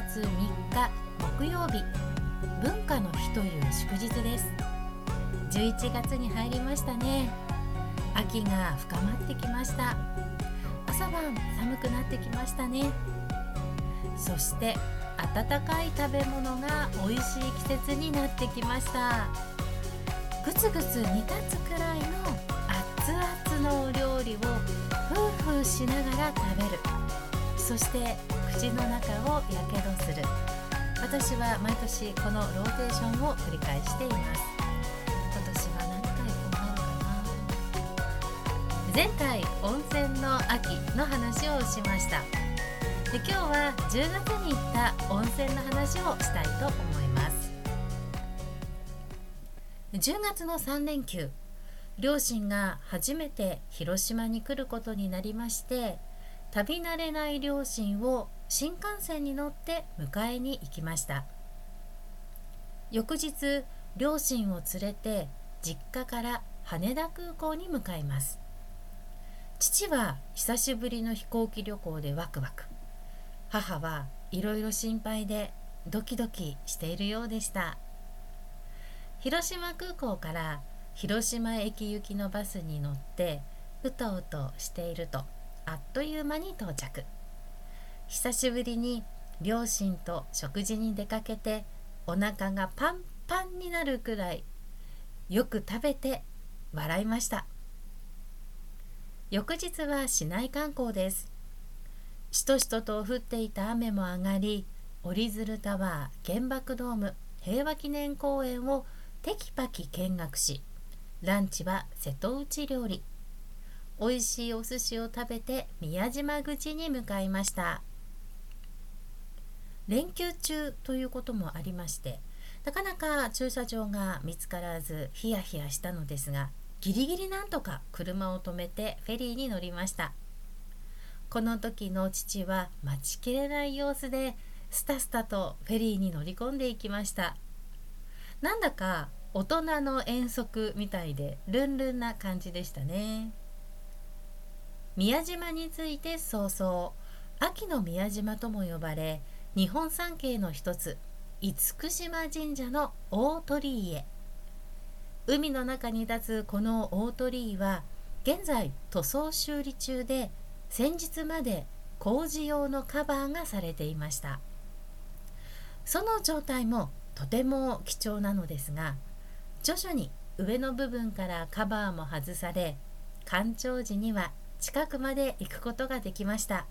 月3日木曜日。文化の日という祝日です。11月に入りましたね。秋が深まってきました。朝晩寒くなってきましたね。そして温かい食べ物が美味しい季節になってきました。ぐつぐつ煮立つくらいの熱々のお料理をふうふうしながら食べる。そして口の中をやけどする。私は毎年このローテーションを繰り返しています。今年は何回こうかな。前回温泉の秋の話をしました。で今日は10月に行った温泉の話をしたいと思います。10月の3連休両親が初めて広島に来ることになりまして旅慣れない両親を新幹線に乗って迎えに行きました。翌日両親を連れて実家から羽田空港に向かいます。父は久しぶりの飛行機旅行でワクワク。母はいろいろ心配でドキドキしているようでした。広島空港から広島駅行きのバスに乗ってうとうとしているとあっという間に到着。久しぶりに両親と食事に出かけてお腹がパンパンになるくらいよく食べて笑いました。翌日は市内観光です。しとしとと降っていた雨も上がり折り鶴タワー原爆ドーム平和記念公園をテキパキ見学しランチは瀬戸内料理。美味しいお寿司を食べて宮島口に向かいました。連休中ということもありましてなかなか駐車場が見つからずヒヤヒヤしたのですがギリギリなんとか車を止めてフェリーに乗りました。この時の父は待ちきれない様子でスタスタとフェリーに乗り込んでいきました。なんだか大人の遠足みたいでルンルンな感じでしたね。宮島について早々秋の宮島とも呼ばれ日本三景の一つ厳島神社の大鳥居へ。海の中に立つこの大鳥居は現在塗装修理中で先日まで工事用のカバーがされていました。その状態もとても貴重なのですが徐々に上の部分からカバーも外され干潮時には近くまで行くことができました。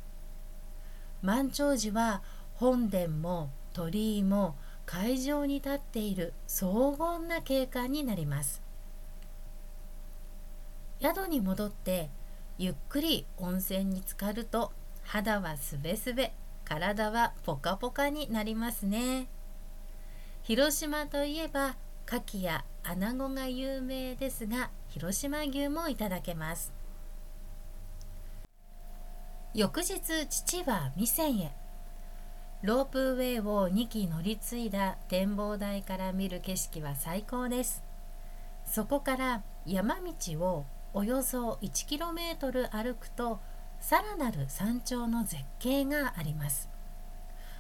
満潮時は本殿も鳥居も海上に立っている荘厳な景観になります。宿に戻ってゆっくり温泉に浸かると肌はすべすべ体はポカポカになりますね。広島といえば牡蠣や穴子が有名ですが広島牛もいただけます。翌日父は店へ。ロープウェイを2機乗り継いだ展望台から見る景色は最高です。そこから山道をおよそ 1km 歩くとさらなる山頂の絶景があります。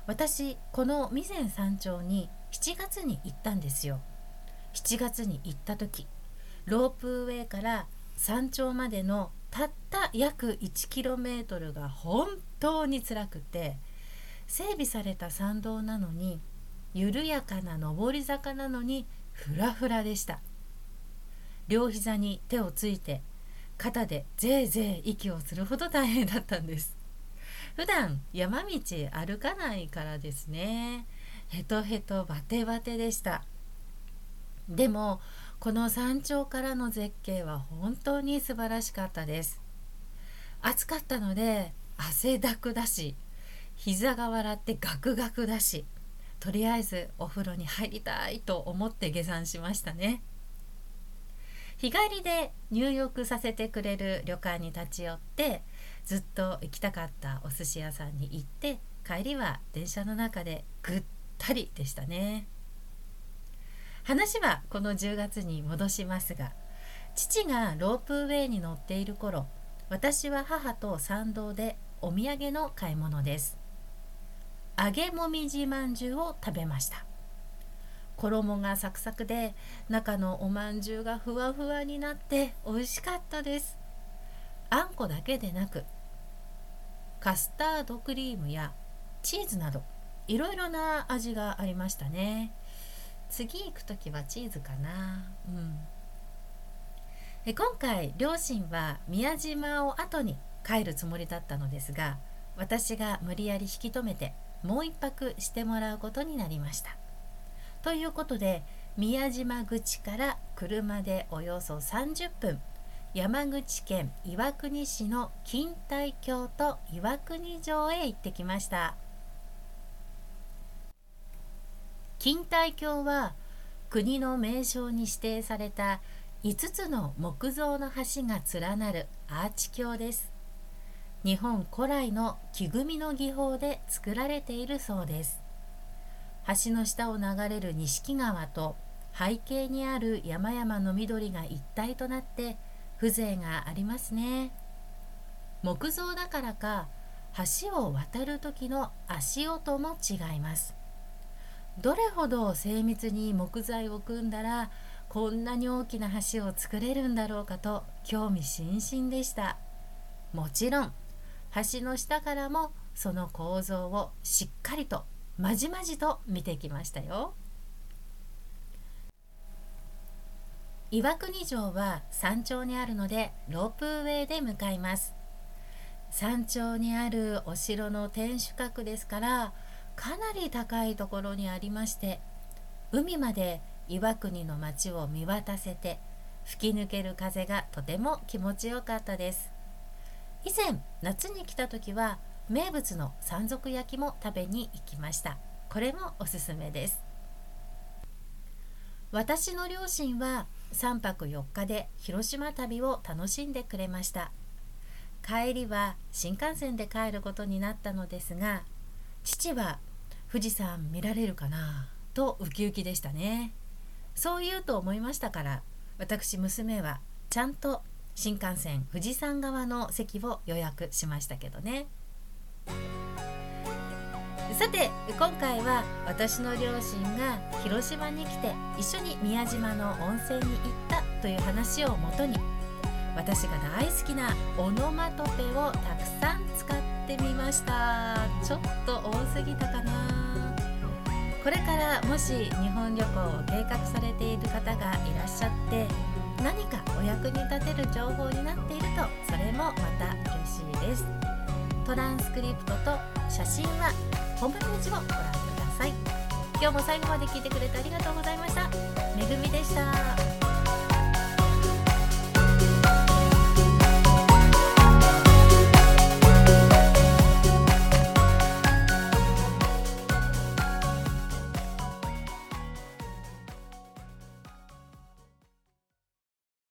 私この備前山頂に7月に行ったんですよ。7月に行った時ロープウェイから山頂までのたった約 1km が本当に辛くて整備された山道なのに緩やかな上り坂なのにフラフラでした。両膝に手をついて肩でぜいぜい息をするほど大変だったんです。普段山道歩かないからですね。ヘトヘトバテバテでした。でもこの山頂からの絶景は本当に素晴らしかったです。暑かったので汗だくだし膝が笑ってガクガクだしとりあえずお風呂に入りたいと思って下山しましたね。日帰りで入浴させてくれる旅館に立ち寄ってずっと行きたかったお寿司屋さんに行って帰りは電車の中でぐったりでしたね。話はこの10月に戻しますが父がロープウェイに乗っている頃私は母と参道でお土産の買い物です。揚げもみじまんじゅうを食べました。衣がサクサクで中のおまんじゅうがふわふわになって美味しかったです。あんこだけでなくカスタードクリームやチーズなどいろいろな味がありましたね。次行く時はチーズかな。うん。え今回両親は宮島を後に帰るつもりだったのですが私が無理やり引き止めてもう一泊してもらうことになりました。ということで宮島口から車でおよそ30分山口県岩国市の錦帯橋と岩国城へ行ってきました。錦帯橋は国の名勝に指定された5つの木造の橋が連なるアーチ橋です。日本古来の木組みの技法で作られているそうです。橋の下を流れる錦川と背景にある山々の緑が一体となって風情がありますね。木造だからか橋を渡る時の足音も違います。どれほど精密に木材を組んだらこんなに大きな橋を作れるんだろうかと興味津々でした。もちろん橋の下からもその構造をしっかりとまじまじと見てきましたよ。岩国城は山頂にあるのでロープウェイで向かいます。山頂にあるお城の天守閣ですからかなり高いところにありまして海まで岩国の町を見渡せて吹き抜ける風がとても気持ちよかったです。以前夏に来た時は名物の山賊焼きも食べに行きました。これもおすすめです。私の両親は3泊4日で広島旅を楽しんでくれました。帰りは新幹線で帰ることになったのですが父は富士山見られるかなとウキウキでしたね。そう言うと思いましたから私娘はちゃんと新幹線富士山側の席を予約しましたけどね。さて今回は私の両親が広島に来て一緒に宮島の温泉に行ったという話をもとに私が大好きなオノマトペをたくさん使ってみました。ちょっと多すぎたかな。これからもし日本旅行を計画されている方がいらっしゃって何かお役に立てる情報になっているとそれもまた嬉しいです。トランスクリプトと写真はホームページをご覧ください。今日も最後まで聞いてくれてありがとうございました。めぐみでした。